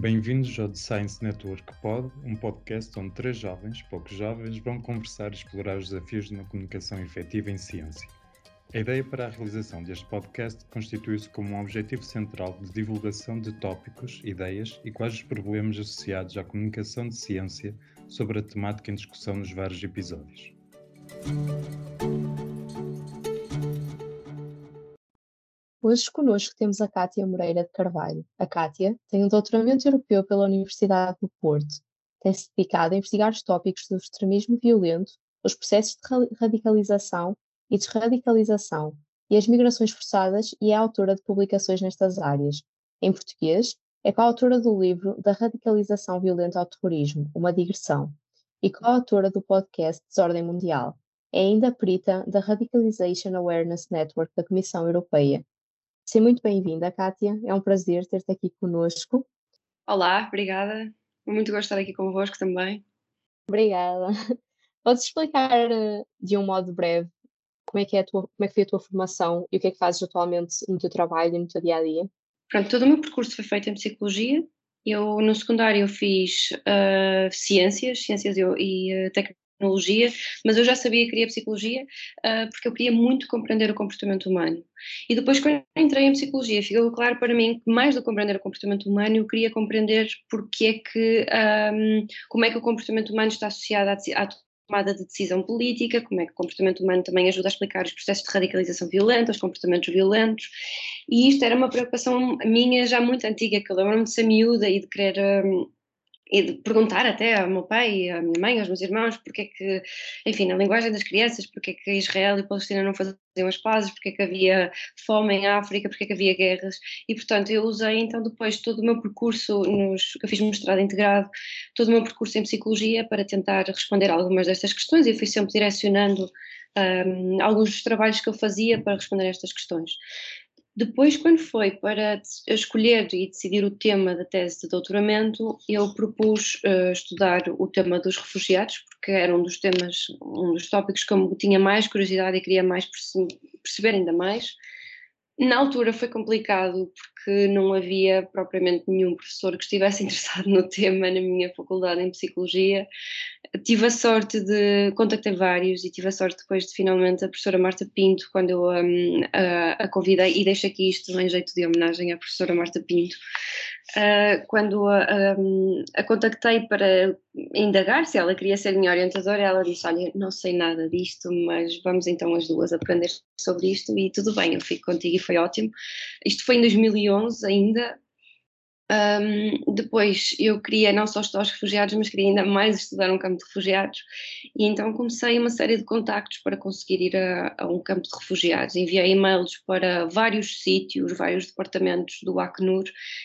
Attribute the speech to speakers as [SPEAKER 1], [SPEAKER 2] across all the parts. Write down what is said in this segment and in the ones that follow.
[SPEAKER 1] Bem-vindos ao The Science Network Pod, um podcast onde três jovens, poucos jovens, vão conversar e explorar os desafios de uma comunicação efetiva em ciência. A ideia para a realização deste podcast constitui-se como um objetivo central de divulgação de tópicos, ideias e quais os problemas associados à comunicação de ciência sobre a temática em discussão nos vários episódios.
[SPEAKER 2] Hoje conosco temos a Cátia Moreira de Carvalho. A Cátia tem um doutoramento europeu pela Universidade do Porto. Tem-se dedicado a investigar os tópicos do extremismo violento, os processos de radicalização e desradicalização e as migrações forçadas e é autora de publicações nestas áreas. Em português, é coautora do livro Da Radicalização Violenta ao Terrorismo, Uma Digressão, e coautora do podcast Desordem Mundial. É ainda perita da Radicalization Awareness Network da Comissão Europeia Seja muito bem-vinda, Kátia. É um prazer ter-te aqui conosco.
[SPEAKER 3] Olá, obrigada. Muito gosto de estar aqui convosco também.
[SPEAKER 2] Obrigada. Podes explicar eh, de um modo breve como é que, é tua, como é que foi a tua formação e o que é que fazes atualmente no teu trabalho e no teu dia a dia?
[SPEAKER 3] Pronto, todo o meu percurso foi feito em psicologia. Eu no secundário fiz uh, ciências, ciências e, e uh, tecnologia, mas eu já sabia que queria psicologia uh, porque eu queria muito compreender o comportamento humano. E depois, quando entrei em psicologia, ficou claro para mim que mais do que compreender o comportamento humano, eu queria compreender porque é que, um, como é que o comportamento humano está associado à, à tomada de decisão política, como é que o comportamento humano também ajuda a explicar os processos de radicalização violenta, os comportamentos violentos, e isto era uma preocupação minha já muito antiga, que eu lembro-me de ser miúda e de querer um, e de perguntar até ao meu pai, à minha mãe, aos meus irmãos, porque é que, enfim, na linguagem das crianças, porque é que Israel e Palestina não faziam as pazes, porque é que havia fome em África, porque é que havia guerras, e portanto eu usei então depois todo o meu percurso, nos, que eu fiz mestrado integrado, todo o meu percurso em psicologia para tentar responder algumas destas questões e fui sempre direcionando um, alguns dos trabalhos que eu fazia para responder a estas questões. Depois, quando foi para escolher e decidir o tema da tese de doutoramento, eu propus uh, estudar o tema dos refugiados, porque era um dos temas, um dos tópicos que eu tinha mais curiosidade e queria mais perceber ainda mais. Na altura foi complicado porque não havia propriamente nenhum professor que estivesse interessado no tema na minha faculdade em psicologia. Tive a sorte de contactar vários e tive a sorte depois de finalmente a professora Marta Pinto, quando eu um, a, a, convidei, e deixo aqui isto em jeito de homenagem à professora Marta Pinto, uh, quando a, a, contactei para indagar se ela queria ser minha orientadora, ela disse: Olha, não sei nada disto, mas vamos então as duas aprender sobre isto e tudo bem, eu fico contigo e foi ótimo. Isto foi em 2011 ainda, um, depois eu queria não só estudar os refugiados, mas queria ainda mais estudar um campo de refugiados, e então comecei uma série de contactos para conseguir ir a, a um campo de refugiados. Enviei e-mails para vários sítios, vários departamentos do Acnur,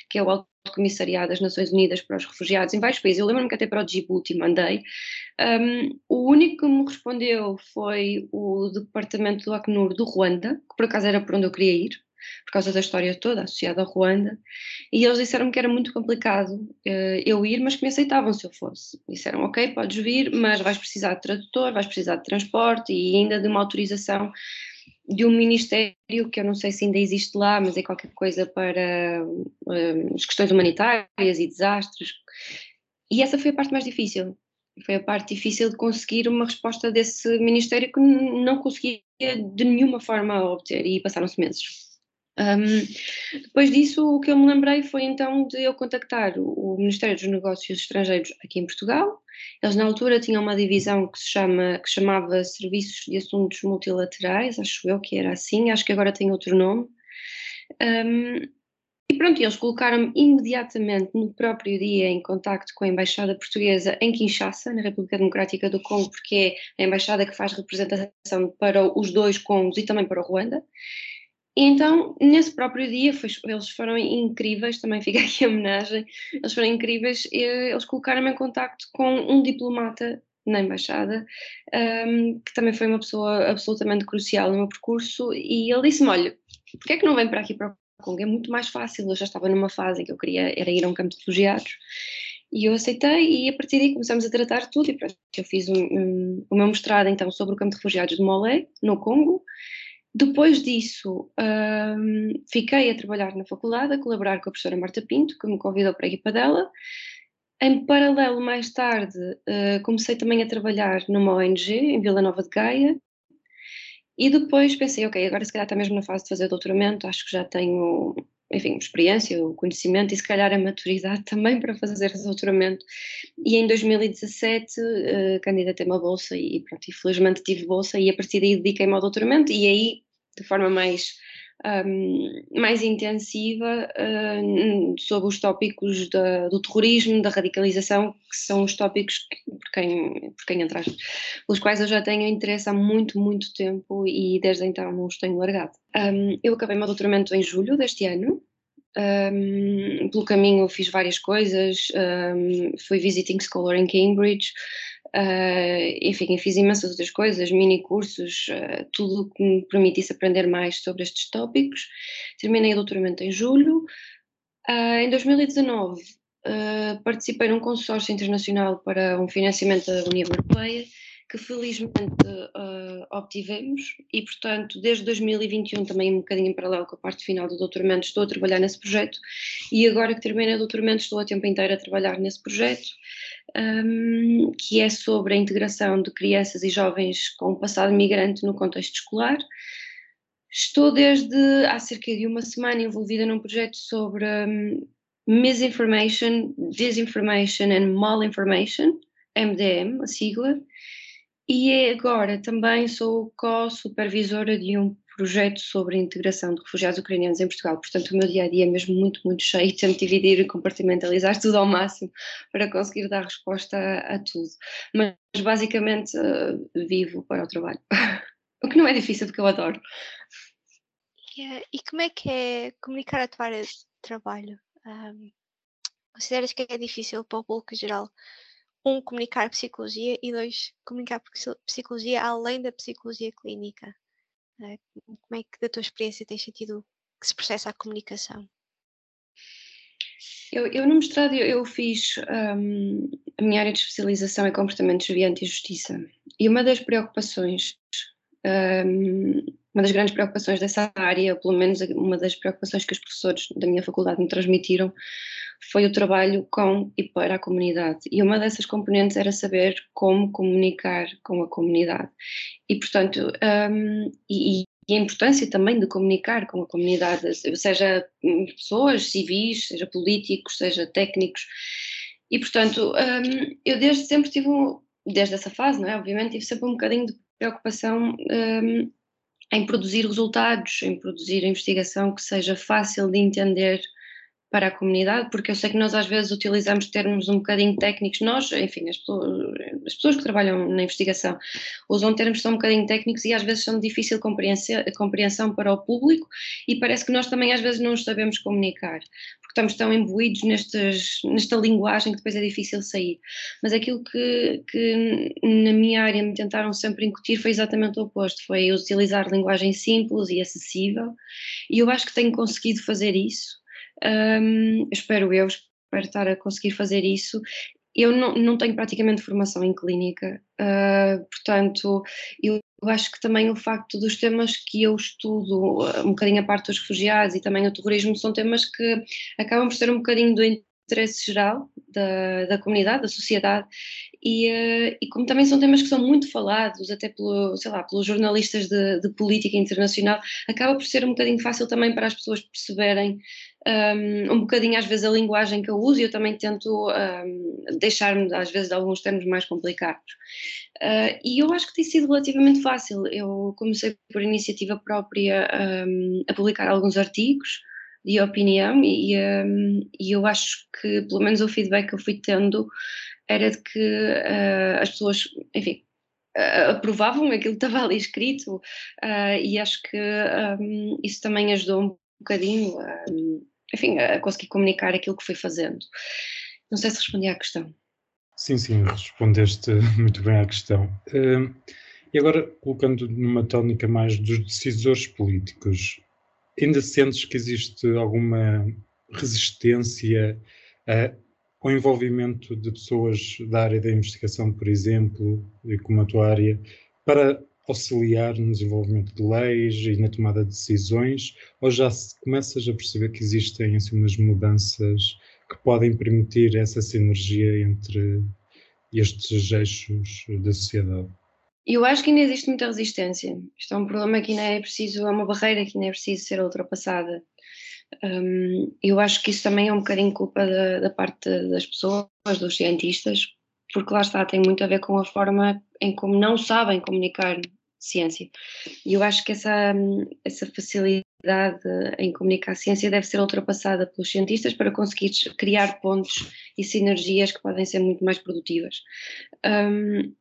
[SPEAKER 3] que é o Alto Comissariado das Nações Unidas para os Refugiados, em vários países. Eu lembro-me que até para o Djibouti mandei. Um, o único que me respondeu foi o departamento do Acnur do Ruanda, que por acaso era para onde eu queria ir por causa da história toda associada a Ruanda, e eles disseram-me que era muito complicado uh, eu ir, mas que me aceitavam se eu fosse. Disseram, ok, podes vir, mas vais precisar de tradutor, vais precisar de transporte e ainda de uma autorização de um ministério que eu não sei se ainda existe lá, mas é qualquer coisa para uh, as questões humanitárias e desastres. E essa foi a parte mais difícil. Foi a parte difícil de conseguir uma resposta desse ministério que não conseguia de nenhuma forma obter e passaram-se meses. Um, depois disso, o que eu me lembrei foi então de eu contactar o, Ministério dos Negócios Estrangeiros aqui em Portugal. Eles na altura tinham uma divisão que se chama, que chamava Serviços de Assuntos Multilaterais, acho eu que era assim, acho que agora tem outro nome. Um, e pronto, eles colocaram-me imediatamente no próprio dia em contacto com a Embaixada Portuguesa em Kinshasa, na República Democrática do Congo, porque é a embaixada que faz representação para os dois Congos e também para o Ruanda. E então, nesse próprio dia, foi, eles foram incríveis, também fica aqui a homenagem, eles foram incríveis, eles colocaram-me em contacto com um diplomata na embaixada, um, que também foi uma pessoa absolutamente crucial no meu percurso, e ele disse-me, olha, porquê é que não vem para aqui para o Congo? É muito mais fácil, eu já estava numa fase em que eu queria era ir a um campo de refugiados, e eu aceitei e a partir daí começamos a tratar tudo, e pronto, eu fiz um, um, o meu mestrado então sobre o campo de refugiados de Molé, no Congo, Depois disso, um, fiquei a trabalhar na faculdade, a colaborar com a professora Marta Pinto, que me convidou para a equipa dela. Em paralelo, mais tarde, uh, comecei também a trabalhar numa ONG em Vila Nova de Gaia. E depois pensei, ok, agora se calhar está mesmo na fase de fazer doutoramento, acho que já tenho enfim, experiência, o conhecimento e se calhar a maturidade também para fazer doutoramento. E em 2017 uh, eh, candidatei uma bolsa e pronto, infelizmente tive bolsa e a partir daí dediquei-me ao doutoramento e aí de forma mais um, mais intensiva uh, sobre os tópicos da, do terrorismo, da radicalização, que são os tópicos que, por, quem, por quem entrar, pelos quais eu já tenho interesse há muito, muito tempo e desde então não os tenho largado. Um, eu acabei meu doutoramento em julho deste ano. Um, pelo caminho fiz várias coisas, fui visiting scholar em Cambridge, Uh, enfim, fiz imensas outras coisas, mini cursos, uh, tudo que me permitisse aprender mais sobre estes tópicos. Terminei o doutoramento em julho. Uh, em 2019, participei num consórcio internacional para um financiamento da União Europeia, que felizmente obtivemos, e portanto, desde 2021, também um bocadinho em paralelo com a parte final do doutoramento, estou a trabalhar nesse projeto, e agora que terminei o doutoramento, estou a tempo inteiro a trabalhar nesse projeto um, que é sobre a integração de crianças e jovens com um passado migrante no contexto escolar. Estou desde há cerca de uma semana envolvida num projeto sobre um, misinformation, disinformation and malinformation, MDM, a sigla, e agora também sou co-supervisora de um projeto sobre a integração de refugiados ucranianos em Portugal. Portanto, o meu dia a dia é mesmo muito, muito cheio. Tento dividir e compartimentalizar tudo ao máximo para conseguir dar resposta a, tudo. Mas basicamente uh, vivo para o trabalho. o que não é difícil, porque eu adoro.
[SPEAKER 4] Yeah. E como é que é comunicar a tua área de trabalho? Um, consideras que é difícil para o público geral? Um, comunicar psicologia e dois, comunicar psicologia além da psicologia clínica. Né? Como é que, da tua experiência, tens sentido que se processa a comunicação?
[SPEAKER 3] Eu, eu no mestrado eu, eu fiz um, a minha área de especialização é comportamento desviante e justiça e uma das preocupações um, uma das grandes preocupações dessa área, pelo menos uma das preocupações que os professores da minha faculdade me transmitiram, foi o trabalho com e para a comunidade. E uma dessas componentes era saber como comunicar com a comunidade. E, portanto, um, e, e a importância também de comunicar com a comunidade, seja pessoas civis, seja políticos, seja técnicos. E, portanto, um, eu desde sempre tive, um, desde essa fase, não é? Obviamente, tive sempre um bocadinho de preocupação um, em produzir resultados, em produzir investigação que seja fácil de entender para a comunidade, porque eu sei que nós às vezes utilizamos termos um bocadinho técnicos, nós, enfim, as pessoas, as pessoas que trabalham na investigação usam termos que são um bocadinho técnicos e às vezes são de difícil compreensão, para o público e parece que nós também às vezes não os sabemos comunicar, porque estamos tão imbuídos nestes, nesta linguagem que depois é difícil sair. Mas aquilo que, que na minha área me tentaram sempre incutir foi exatamente o oposto, foi utilizar linguagem simples e acessível e eu acho que tenho conseguido fazer isso um, espero eu, espero estar a conseguir fazer isso. Eu não, não tenho praticamente formação em clínica, uh, portanto, eu acho que também o facto dos temas que eu estudo, um bocadinho a parte dos refugiados e também o terrorismo, são temas que acabam por ser um bocadinho do interesse geral da, da comunidade, da sociedade, e, uh, e, como também são temas que são muito falados, até pelo, sei lá, pelos jornalistas de, de, política internacional, acaba por ser um bocadinho fácil também para as pessoas perceberem um, um bocadinho às vezes a linguagem que eu uso e eu também tento um, deixar-me às vezes de alguns termos mais complicados. Uh, e eu acho que tem sido relativamente fácil. Eu comecei por iniciativa própria um, a publicar alguns artigos de opinião e, e eu acho que pelo menos o feedback que eu fui tendo era de que uh, as pessoas, enfim, uh, aprovavam aquilo que estava ali escrito uh, e acho que um, isso também ajudou um bocadinho enfim, a conseguir comunicar aquilo que fui fazendo. Não sei se respondi à questão.
[SPEAKER 1] Sim, sim, respondeste muito bem à questão. Uh, e agora, colocando numa tónica mais dos decisores políticos, ainda sentes que existe alguma resistência ao envolvimento de pessoas da área da investigação, por exemplo, e como a tua área, para auxiliar no desenvolvimento de leis e na tomada de decisões, ou já se começas a perceber que existem assim, umas mudanças que podem permitir essa sinergia entre estes eixos da sociedade?
[SPEAKER 3] Eu acho que ainda existe muita resistência. Isto é um problema que ainda é preciso, é uma barreira que ainda é preciso ser ultrapassada. Um, eu acho que isso também é um bocadinho culpa da, da, parte das pessoas, dos cientistas, porque lá está, tem muito a ver com a forma em como não sabem comunicar ciência. E eu acho que essa, essa facilidade em comunicar ciência deve ser ultrapassada pelos cientistas para conseguir criar pontos e sinergias que podem ser muito mais produtivas. Um,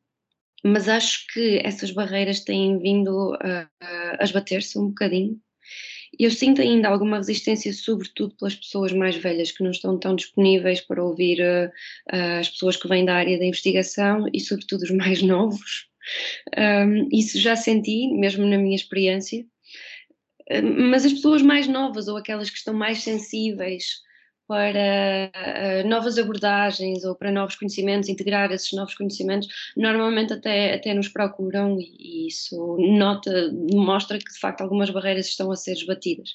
[SPEAKER 3] mas acho que essas barreiras têm vindo a, a esbater-se um bocadinho. Eu sinto ainda alguma resistência, sobretudo pelas pessoas mais velhas que não estão tão disponíveis para ouvir uh, as pessoas que vêm da área da investigação e, sobretudo, os mais novos. Um, isso já senti, mesmo na minha experiência. Mas as pessoas mais novas ou aquelas que estão mais sensíveis para uh, novas abordagens ou para novos conhecimentos, integrar esses novos conhecimentos, normalmente até, até nos procuram e, isso nota, mostra que de facto algumas barreiras estão a ser esbatidas.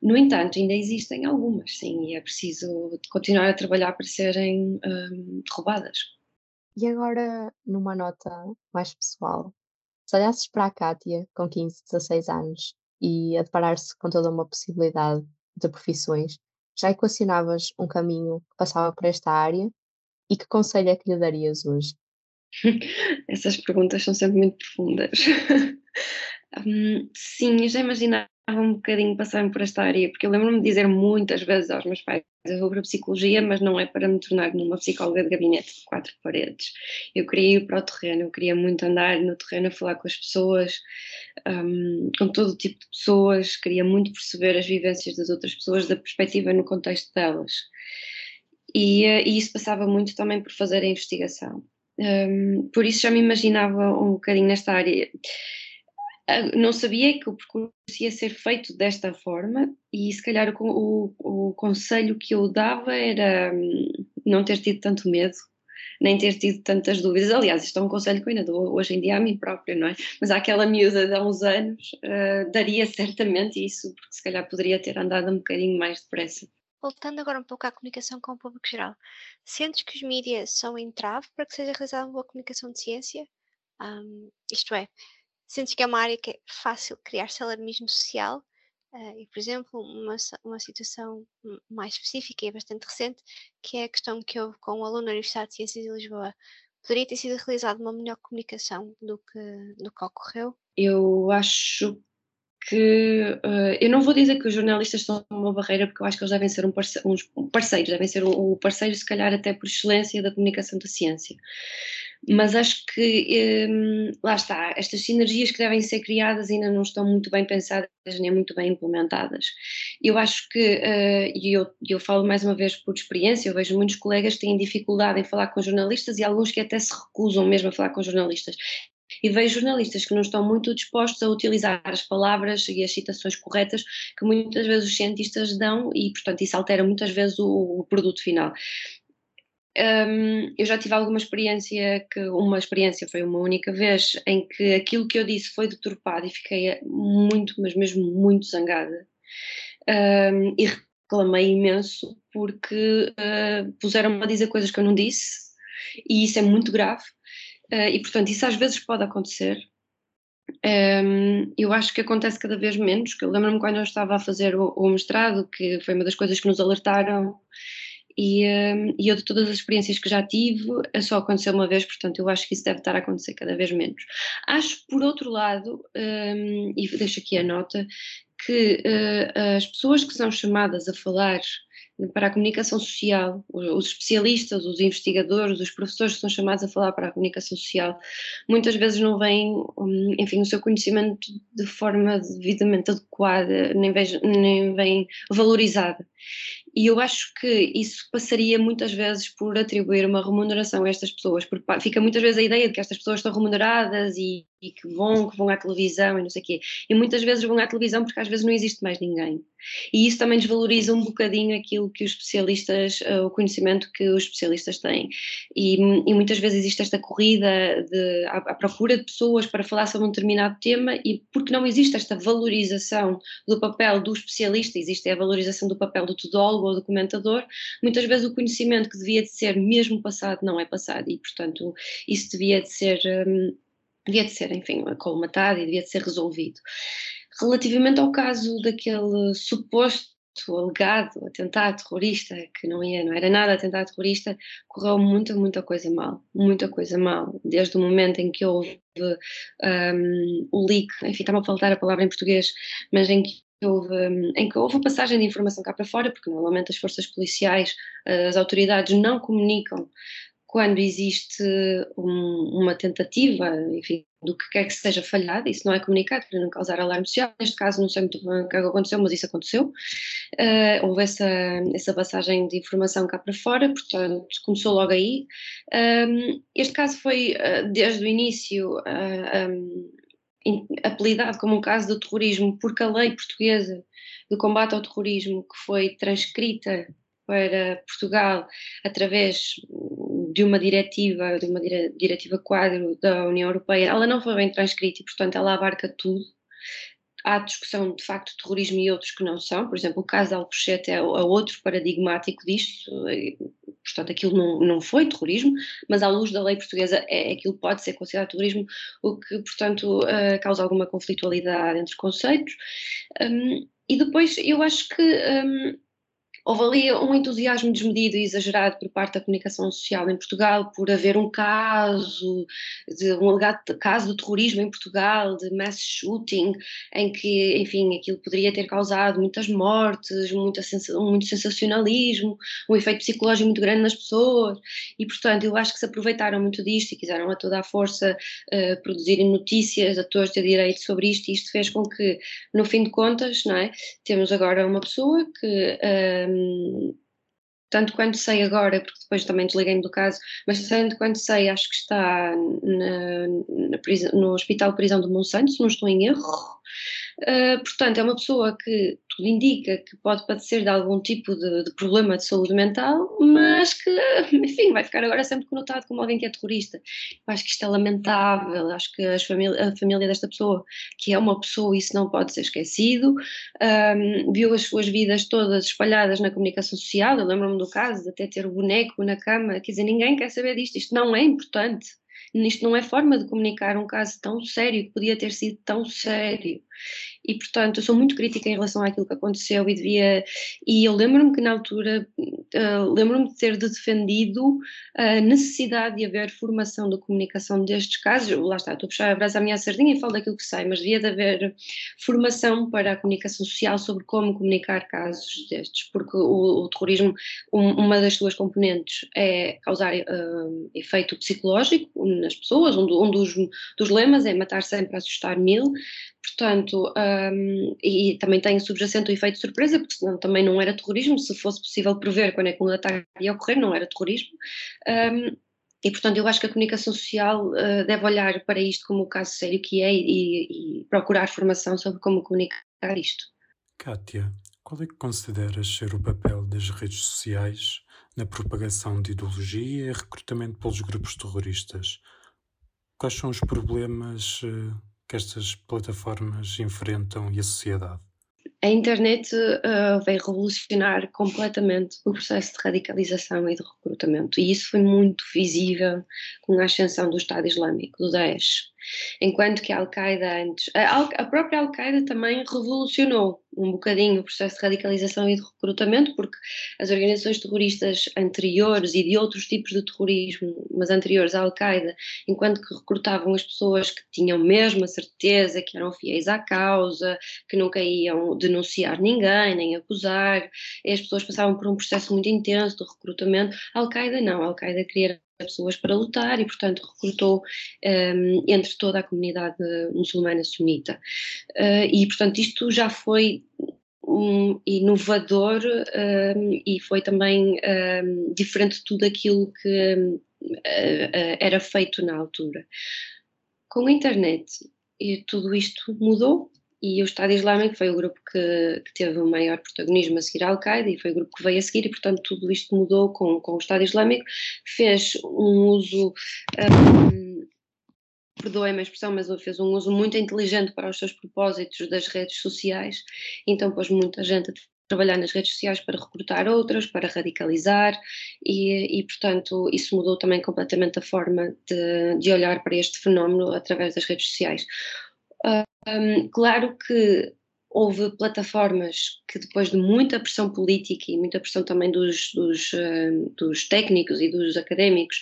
[SPEAKER 3] No entanto, ainda existem algumas, sim, e é preciso continuar a trabalhar para serem derrubadas.
[SPEAKER 2] E agora, numa nota mais pessoal, se olhasses para a Kátia, com 15, 16 anos, e a deparar-se com toda uma possibilidade de profissões, já equacionavas um caminho que passava por esta área e que conselho é que lhe darias hoje?
[SPEAKER 3] Essas perguntas são sempre muito profundas. um, sim, eu já imaginava um bocadinho passar por esta área, porque eu lembro-me de dizer muitas vezes aos meus pais: eu vou para psicologia, mas não é para me tornar numa psicóloga de gabinete de quatro paredes. Eu queria ir para o terreno, eu queria muito andar no terreno a falar com as pessoas, um, com todo tipo de pessoas, queria muito perceber as vivências das outras pessoas, da perspectiva no contexto delas. E, eh, e isso passava muito também por fazer a investigação. Um, por isso já me imaginava um bocadinho nesta área não sabia que o percurso ia ser feito desta forma e se calhar o, o, o conselho que eu dava era hum, não ter tido tanto medo, nem ter tido tantas dúvidas. Aliás, isto é um conselho que eu ainda dou hoje em dia a mim própria, não é? Mas àquela miúda de há uns anos uh, daria certamente isso, porque se calhar poderia ter andado um bocadinho mais depressa.
[SPEAKER 4] Voltando agora um pouco à comunicação com o público geral, sentes que os mídias são entrave para que seja realizada uma boa comunicação de ciência? Um, isto é, sentes que é uma área que é fácil criar-se alarmismo social. Uh, e, por exemplo, uma, uma situação mais específica e bastante recente, que é a questão que houve com um aluno da Universidade de Ciências de Lisboa. Poderia ter sido realizada uma melhor comunicação do que, do que ocorreu?
[SPEAKER 3] Eu acho que uh, eu não vou dizer que os jornalistas são uma barreira, porque eu acho que eles devem ser um parce uns parceiros, devem ser o um, parceiro, se calhar, até por excelência da comunicação da ciência mas acho que hum, lá está, estas sinergias que devem ser criadas ainda não estão muito bem pensadas nem muito bem implementadas. Eu acho que, uh, e eu, eu falo mais uma vez por experiência, eu vejo muitos colegas que têm dificuldade em falar com jornalistas e alguns que até se recusam mesmo a falar com jornalistas. E vejo jornalistas que não estão muito dispostos a utilizar as palavras e as citações corretas que muitas vezes os cientistas dão e, portanto, isso altera muitas vezes o, o produto final. Um, eu já tive alguma experiência que uma experiência foi uma única vez em que aquilo que eu disse foi deturpado e fiquei muito, mas mesmo muito zangada um, e reclamei imenso porque uh, puseram-me a dizer coisas que eu não disse e isso é muito grave e portanto isso às vezes pode acontecer um, eu acho que acontece cada vez menos, que eu lembro-me quando eu estava a fazer o, o mestrado, que foi uma das coisas que nos alertaram e, um, e eu de todas as experiências que já tive, só aconteceu uma vez, portanto eu acho que isso deve estar a acontecer cada vez menos. Acho, por outro lado, um, e deixo aqui a nota, que uh, as pessoas que são chamadas a falar para a comunicação social, os especialistas, os investigadores, os professores que são chamados a falar para a comunicação social, muitas vezes não vêm, hum, enfim, o seu conhecimento de forma devidamente adequada, nem vem, nem vem valorizada. E eu acho que isso passaria muitas vezes por atribuir uma remuneração a estas pessoas, porque fica muitas vezes a ideia de que estas pessoas estão remuneradas e, e que vão, que vão à televisão e não sei o quê. E muitas vezes vão à televisão porque às vezes não existe mais ninguém. E isso também desvaloriza um bocadinho aquilo que os especialistas, uh, o conhecimento que os especialistas têm. E, e muitas vezes existe esta corrida de, à, à, procura de pessoas para falar sobre um determinado tema e porque não existe esta valorização do papel do especialista, existe a valorização do papel do tudólogo ou do comentador, muitas vezes o conhecimento que devia de ser mesmo passado não é passado e, portanto, isso devia de ser... Um, devia de ser, enfim, colmatado e devia de ser resolvido. Relativamente ao caso daquele suposto alegado atentado terrorista, que não, ia, não era nada atentado terrorista, correu muita, muita coisa mal, muita coisa mal, desde o momento em que houve um, o leak, enfim, está-me a faltar a palavra em português, mas em que houve, hum, em que houve passagem de informação cá para fora, porque normalmente as forças policiais, as autoridades não comunicam quando existe um, uma tentativa, enfim, do que quer que seja falhada, isso não é comunicado para não causar alarme social. Neste caso, não sei muito bem o que é aconteceu, mas isso aconteceu. Uh, houve essa, essa passagem de informação cá para fora, portanto, começou logo aí. Um, este caso foi, uh, desde o início, uh, ah, um, apelidado como um caso de terrorismo, porque a lei portuguesa de combate ao terrorismo, que foi transcrita para Portugal através de uma diretiva, de uma diretiva quadro da União Europeia, ela não foi bem transcrita e, portanto, ela abarca tudo. Há discussão, de facto, de terrorismo e outros que não são. Por exemplo, o caso de Alcochete é, é outro paradigmático disto. Portanto, aquilo não, não foi terrorismo, mas à luz da lei portuguesa é, aquilo pode ser considerado terrorismo, o que, portanto, uh, causa alguma conflitualidade entre conceitos. Um, e depois, eu acho que um, Houve ali um entusiasmo desmedido e exagerado por parte da comunicação social em Portugal por haver um caso, de, um alegado caso de terrorismo em Portugal, de mass shooting, em que, enfim, aquilo poderia ter causado muitas mortes, muita muito sensacionalismo, um efeito psicológico muito grande nas pessoas, e portanto eu acho que se aproveitaram muito disto e quiseram a toda a força uh, produzirem notícias a todos ter direito sobre isto, e isto fez com que, no fim de contas, não é, temos agora uma pessoa que... Uh, tanto quanto sei agora, porque depois também desliguei-me do caso, mas tanto quanto sei, acho que está na, na prisão, no Hospital Prisão de Monsanto, se não estou em erro. Uh, portanto, é uma pessoa que tudo indica que pode padecer de algum tipo de, de, problema de saúde mental, mas que, enfim, vai ficar agora sempre conotado como alguém que é terrorista. Eu acho que isto é lamentável, acho que a família, desta pessoa, que é uma pessoa, isso não pode ser esquecido, um, viu as suas vidas todas espalhadas na comunicação social, eu lembro-me do caso de até ter o boneco na cama, quer dizer, ninguém quer saber disto, isto não é importante. Isto não é forma de comunicar um caso tão sério, que podia ter sido tão sério. E, portanto, eu sou muito crítica em relação àquilo que aconteceu e devia. E eu lembro-me que na altura, uh, lembro-me de ter defendido a necessidade de haver formação de comunicação destes casos. Lá está, estou a puxar a brasa à minha sardinha e falo daquilo que sei, mas devia de haver formação para a comunicação social sobre como comunicar casos destes, porque o, o terrorismo, um, uma das suas componentes é causar uh, efeito psicológico nas pessoas, um, do, um dos, dos lemas é matar sempre, assustar mil. Portanto, um, e também tem subjacente o efeito de surpresa, porque senão também não era terrorismo, se fosse possível prever quando é que um ataque ia ocorrer, não era terrorismo. Um, e, portanto, eu acho que a comunicação social uh, deve olhar para isto como o caso sério que é e, e, procurar formação sobre como comunicar isto.
[SPEAKER 1] Kátia, qual é que consideras ser o papel das redes sociais na propagação de ideologia e recrutamento pelos grupos terroristas? Quais são os problemas uh, que estas plataformas enfrentam e a sociedade?
[SPEAKER 3] A internet uh, veio revolucionar completamente o processo de radicalização e de recrutamento, e isso foi muito visível com a ascensão do Estado Islâmico, do Daesh. Enquanto que a Al-Qaeda antes. A, a própria Al-Qaeda também revolucionou um bocadinho o processo de radicalização e de recrutamento, porque as organizações terroristas anteriores e de outros tipos de terrorismo, mas anteriores à Al-Qaeda, enquanto que recrutavam as pessoas que tinham mesmo a certeza que eram fiéis à causa, que nunca iam denunciar ninguém, nem acusar, e as pessoas passavam por um processo muito intenso de recrutamento. Al-Qaeda não, a Al-Qaeda queria pessoas para lutar e, portanto, recrutou um, entre toda a comunidade muçulmana sunita. Uh, e, portanto, isto já foi um, inovador um, e foi também um, diferente de tudo aquilo que uh, era feito na altura. Com a internet, tudo isto mudou e o Estado Islâmico foi o grupo que, que, teve o maior protagonismo a seguir a Al-Qaeda e foi o grupo que veio a seguir e, portanto, tudo isto mudou com, com o Estado Islâmico, fez um uso, um, perdoem-me a expressão, mas fez um uso muito inteligente para os seus propósitos das redes sociais, então pôs muita gente a trabalhar nas redes sociais para recrutar outras, para radicalizar e, e portanto, isso mudou também completamente a forma de, de olhar para este fenómeno através das redes sociais. Um, claro que houve plataformas que depois de muita pressão política e muita pressão também dos, dos, dos, técnicos e dos académicos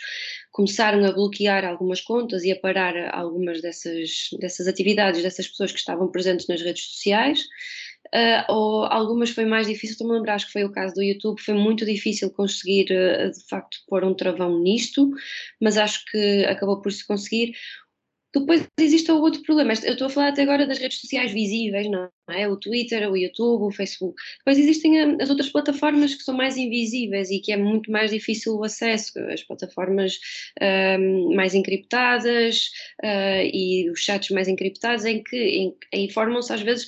[SPEAKER 3] começaram a bloquear algumas contas e a parar algumas dessas, dessas atividades dessas pessoas que estavam presentes nas redes sociais uh, ou algumas foi mais difícil, estou-me a lembrar, acho que foi o caso do YouTube, foi muito difícil conseguir uh, de facto pôr um travão nisto, mas acho que acabou por se conseguir. Depois existe o outro problema. Eu estou a falar até agora das redes sociais visíveis, não é? O Twitter, o YouTube, o Facebook. Depois existem as outras plataformas que são mais invisíveis e que é muito mais difícil o acesso. As plataformas um, mais encriptadas uh, e os chats mais encriptados, em que informam-se às vezes,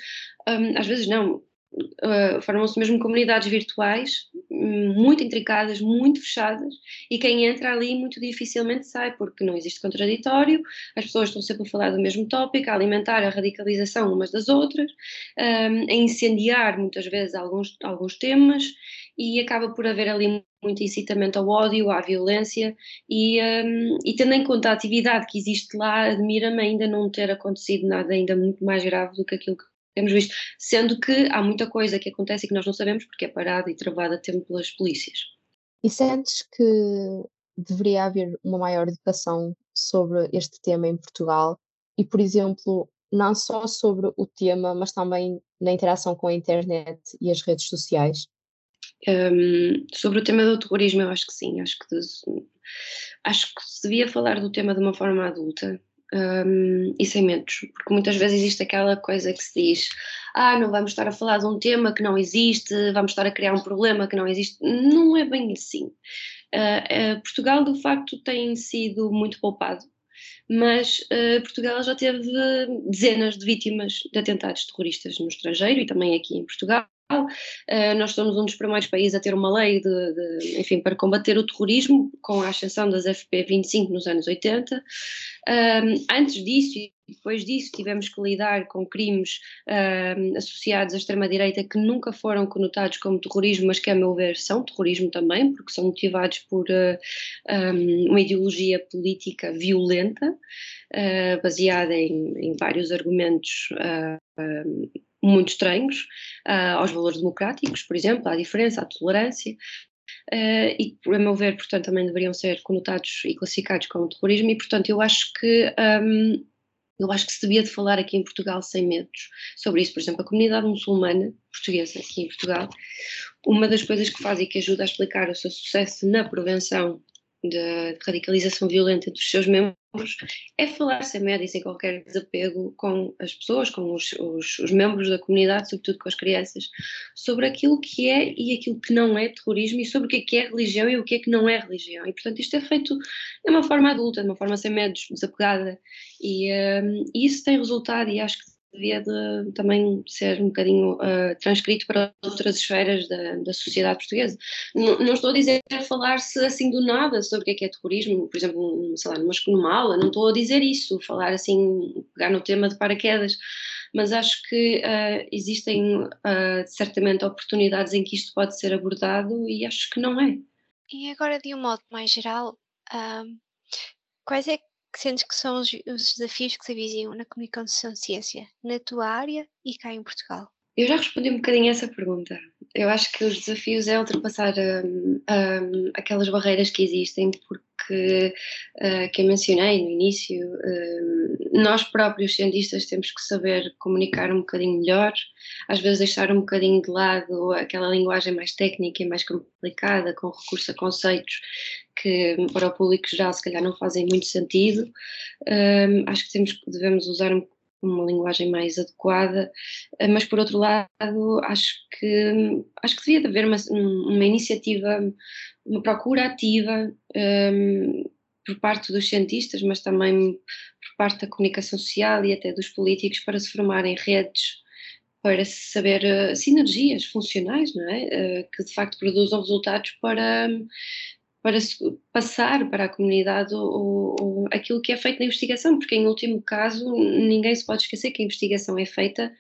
[SPEAKER 3] um, às vezes não, Uh, formam-se mesmo comunidades virtuais hum, muito intricadas, muito fechadas, e quem entra ali muito dificilmente sai, porque não existe contraditório, as pessoas estão sempre a falar do mesmo tópico, a alimentar a radicalização umas das outras, um, a incendiar muitas vezes alguns, alguns temas, e acaba por haver ali muito incitamento ao ódio, à violência, e, um, e tendo em conta a atividade que existe lá, admira-me ainda não ter acontecido nada ainda muito mais grave do que aquilo que temos visto, sendo que há muita coisa que acontece e que nós não sabemos porque é parada e travada tempo pelas polícias.
[SPEAKER 2] E sentes que deveria haver uma maior educação sobre este tema em Portugal e, por exemplo, não só sobre o tema, mas também na interação com a internet e as redes sociais?
[SPEAKER 3] Um, sobre o tema do terrorismo, eu acho que sim, acho que, acho que se devia falar do tema de uma forma adulta, um, e sem medos, porque muitas vezes existe aquela coisa que se diz: ah, não vamos estar a falar de um tema que não existe, vamos estar a criar um problema que não existe. Não é bem assim. Uh, uh, Portugal, de facto, tem sido muito poupado, mas uh, Portugal já teve dezenas de vítimas de atentados terroristas no estrangeiro e também aqui em Portugal. Uh, nós somos um dos primeiros países a ter uma lei de, de, enfim, para combater o terrorismo, com a ascensão das FP25 nos anos 80. Um, antes disso e depois disso tivemos que lidar com crimes um, associados à extrema-direita que nunca foram conotados como terrorismo, mas que, a meu ver, são terrorismo também, porque são motivados por uh, um, uma ideologia política violenta, uh, baseada em, em, vários argumentos uh, muito estranhos aos valores democráticos, por exemplo, à diferença, à tolerância, uh, e, a meu ver, portanto, também deveriam ser conotados e classificados como terrorismo, e, portanto, eu acho que. Um, eu acho que se devia de falar aqui em Portugal sem medos sobre isso. Por exemplo, a comunidade muçulmana portuguesa aqui em Portugal, uma das coisas que faz e que ajuda a explicar o seu sucesso na prevenção de radicalização violenta entre os seus membros é falar sem medo e sem qualquer desapego com as pessoas, com os, os, os, membros da comunidade, sobretudo com as crianças, sobre aquilo que é e aquilo que não é terrorismo e sobre o que é que é religião e o que é que não é religião. E, portanto, isto é feito de uma forma adulta, de uma forma sem medos, desapegada. E, um, isso tem resultado e acho que devia de, também ser um bocadinho uh, transcrito para outras esferas da, da sociedade portuguesa. Não, não, estou a dizer falar-se assim do nada sobre o que é, que é terrorismo, por exemplo, sei lá, numa, aula, não estou a dizer isso, falar assim, pegar no tema de paraquedas, mas acho que uh, existem uh, certamente oportunidades em que isto pode ser abordado e acho que não é.
[SPEAKER 4] E agora, de um modo mais geral, quais é que sentes que são os, os desafios que se avizinham na comunicação ciência, na tua área e cá em Portugal?
[SPEAKER 3] Eu já respondi um bocadinho essa pergunta. Eu acho que os desafios é ultrapassar um, um, aquelas barreiras que existem, porque, uh, que eu mencionei no início, um, nós próprios cientistas temos que saber comunicar um bocadinho melhor, às vezes deixar um bocadinho de lado aquela linguagem mais técnica e mais complicada, com recurso a conceitos que para o público geral se calhar não fazem muito sentido. Um, acho que temos, devemos usar um, uma linguagem mais adequada, uh, mas por outro lado acho que acho que devia haver uma, uma iniciativa, uma procura ativa um, por parte dos cientistas, mas também por parte da comunicação social e até dos políticos para se formarem redes para saber uh, sinergias funcionais, não é? Uh, que de facto produzam resultados para, para passar para a comunidade o, o, aquilo que é feito na investigação, porque em último caso ninguém se pode esquecer que a investigação é feita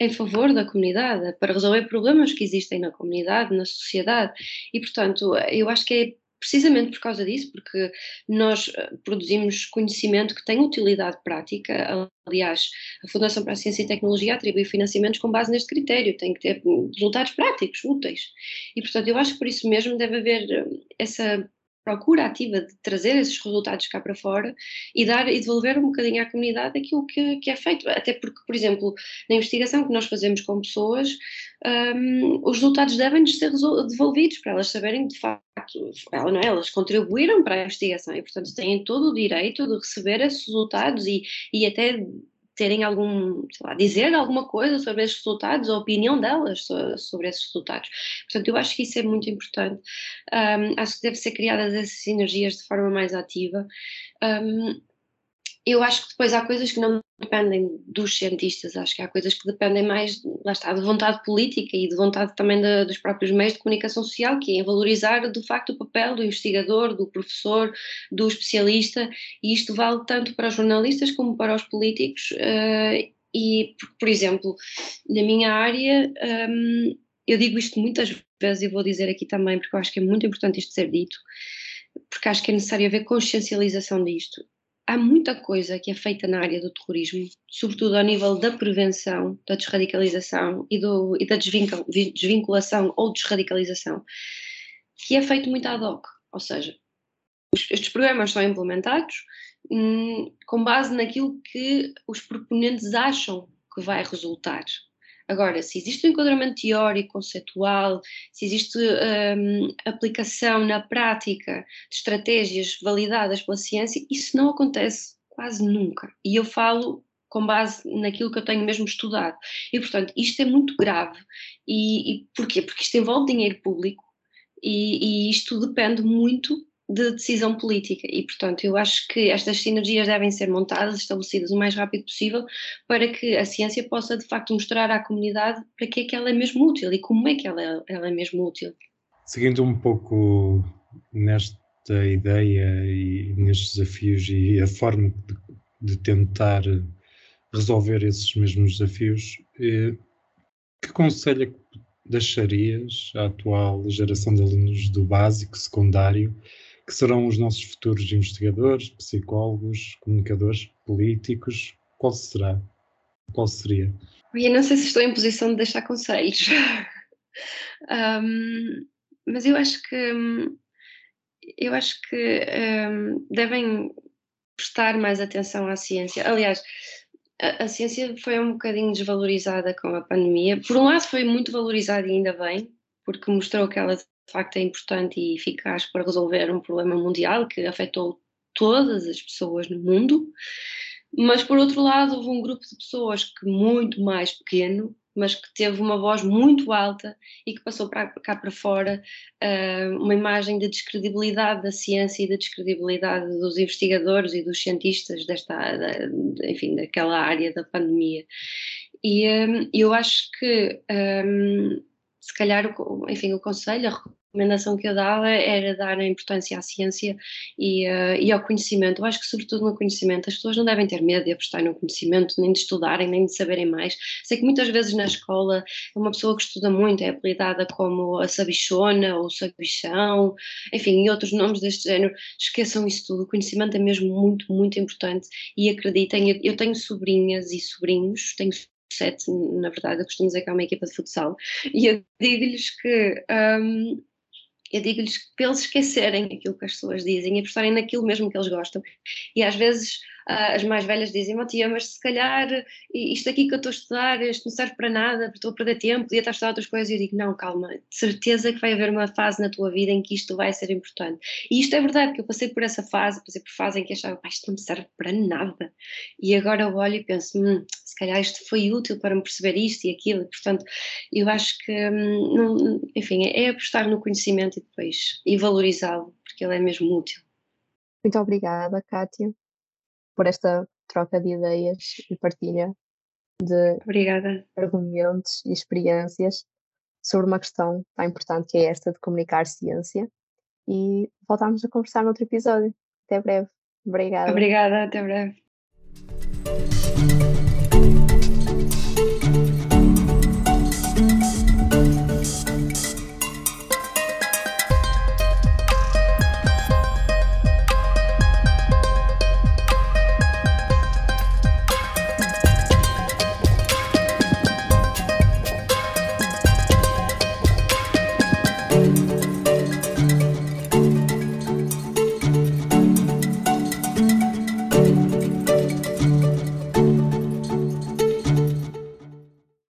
[SPEAKER 3] em favor da comunidade, para resolver problemas que existem na comunidade, na sociedade. E, portanto, eu acho que é precisamente por causa disso, porque nós eh, produzimos conhecimento que tem utilidade prática. Aliás, a Fundação para a Ciência e Tecnologia atribui financiamentos com base neste critério, tem que ter resultados práticos, úteis. E, portanto, eu acho que por isso mesmo deve haver eh, essa procura ativa de trazer esses resultados cá para fora e dar e devolver um bocadinho à comunidade aquilo que, que é feito. Até porque, por exemplo, na investigação que nós fazemos com pessoas, um, os resultados devem ser devolvidos para elas saberem de facto, não é? elas contribuíram para a investigação e, portanto, têm todo o direito de receber esses resultados e, e até terem algum, sei lá, dizer alguma coisa sobre esses resultados, a opinião delas sobre esses resultados. Portanto, eu acho que isso é muito importante. Um, acho que deve ser criadas essas sinergias de forma mais ativa. Um, eu acho que depois há coisas que não dependem dos cientistas, acho que há coisas que dependem mais, lá está, de vontade política e de vontade também de, dos próprios meios de comunicação social, que é valorizar de facto o papel do investigador, do professor, do especialista, e isto vale tanto para os jornalistas como para os políticos. Uh, e, por exemplo, na minha área, um, eu digo isto muitas vezes e vou dizer aqui também, porque eu acho que é muito importante isto ser dito, porque acho que é necessário haver consciencialização disto há muita coisa que é feita na área do terrorismo, sobretudo ao nível da prevenção, da desradicalização e, do, e da desvinculação ou desradicalização, que é feito muito ad hoc, ou seja, estes programas são implementados hum, com base naquilo que os proponentes acham que vai resultar. Agora, se existe um enquadramento teórico, conceitual, se existe um, aplicação na prática de estratégias validadas pela ciência, isso não acontece quase nunca. E eu falo com base naquilo que eu tenho mesmo estudado. E, portanto, isto é muito grave. E, e porquê? Porque isto envolve dinheiro público e, e isto depende muito de decisão política e, portanto, eu acho que estas sinergias devem ser montadas, estabelecidas o mais rápido possível para que a ciência possa, de facto, mostrar à comunidade para que é que ela é mesmo útil e como é que ela, ela é mesmo útil.
[SPEAKER 1] Seguindo um pouco nesta ideia e nestes desafios e a forma de, de tentar resolver esses mesmos desafios, eh, que conselho é que deixarias à atual geração de alunos do básico, secundário, que serão os nossos futuros investigadores, psicólogos, comunicadores, políticos? Qual será? Qual seria?
[SPEAKER 3] Eu não sei se estou em posição de deixar conselhos, um, mas eu acho que eu acho que um, devem prestar mais atenção à ciência. Aliás, a, a, ciência foi um bocadinho desvalorizada com a pandemia. Por um lado, foi muito valorizada e ainda bem, porque mostrou que ela facto é importante e eficaz para resolver um problema mundial que afetou todas as pessoas no mundo, mas por outro lado houve um grupo de pessoas que muito mais pequeno, mas que teve uma voz muito alta e que passou para cá para fora uh, uma imagem de descredibilidade da ciência e de descredibilidade dos investigadores e dos cientistas desta, da, enfim, daquela área da pandemia. E um, eu acho que um, se calhar, enfim, o conselho, a recomendação que eu dava era dar a importância à ciência e, uh, e ao conhecimento. Eu acho que, sobretudo no conhecimento, as pessoas não devem ter medo de apostar no conhecimento, nem de estudarem, nem de saberem mais. Sei que muitas vezes na escola, uma pessoa que estuda muito é apelidada como a sabichona ou sabichão, enfim, e outros nomes deste género. Esqueçam isso tudo. O conhecimento é mesmo muito, muito importante e acreditem. Eu tenho sobrinhas e sobrinhos, tenho sete, na verdade, eu costumo dizer que é uma equipa de futsal, e eu digo-lhes que um, eu digo-lhes para eles esquecerem aquilo que as pessoas dizem e apostarem naquilo mesmo que eles gostam. E às vezes as mais velhas dizem, oh, tia, mas se calhar isto aqui que eu estou a estudar, isto não serve para nada, estou a perder tempo, podia estar a estudar outras coisas. E eu digo, não, calma, de certeza que vai haver uma fase na tua vida em que isto vai ser importante. E isto é verdade, que eu passei por essa fase, passei por fase em que achava, isto não me serve para nada. E agora eu olho e penso, hum, se calhar isto foi útil para me perceber isto e aquilo. Portanto, eu acho que, hum, enfim, é apostar no conhecimento e depois e valorizá-lo, porque ele é mesmo útil.
[SPEAKER 2] Muito obrigada, Kátia, por esta troca de ideias e partilha de
[SPEAKER 3] Obrigada.
[SPEAKER 2] argumentos e experiências sobre uma questão tão importante que é esta de comunicar ciência. E voltamos a conversar noutro episódio. Até breve. Obrigada.
[SPEAKER 3] Obrigada, até breve.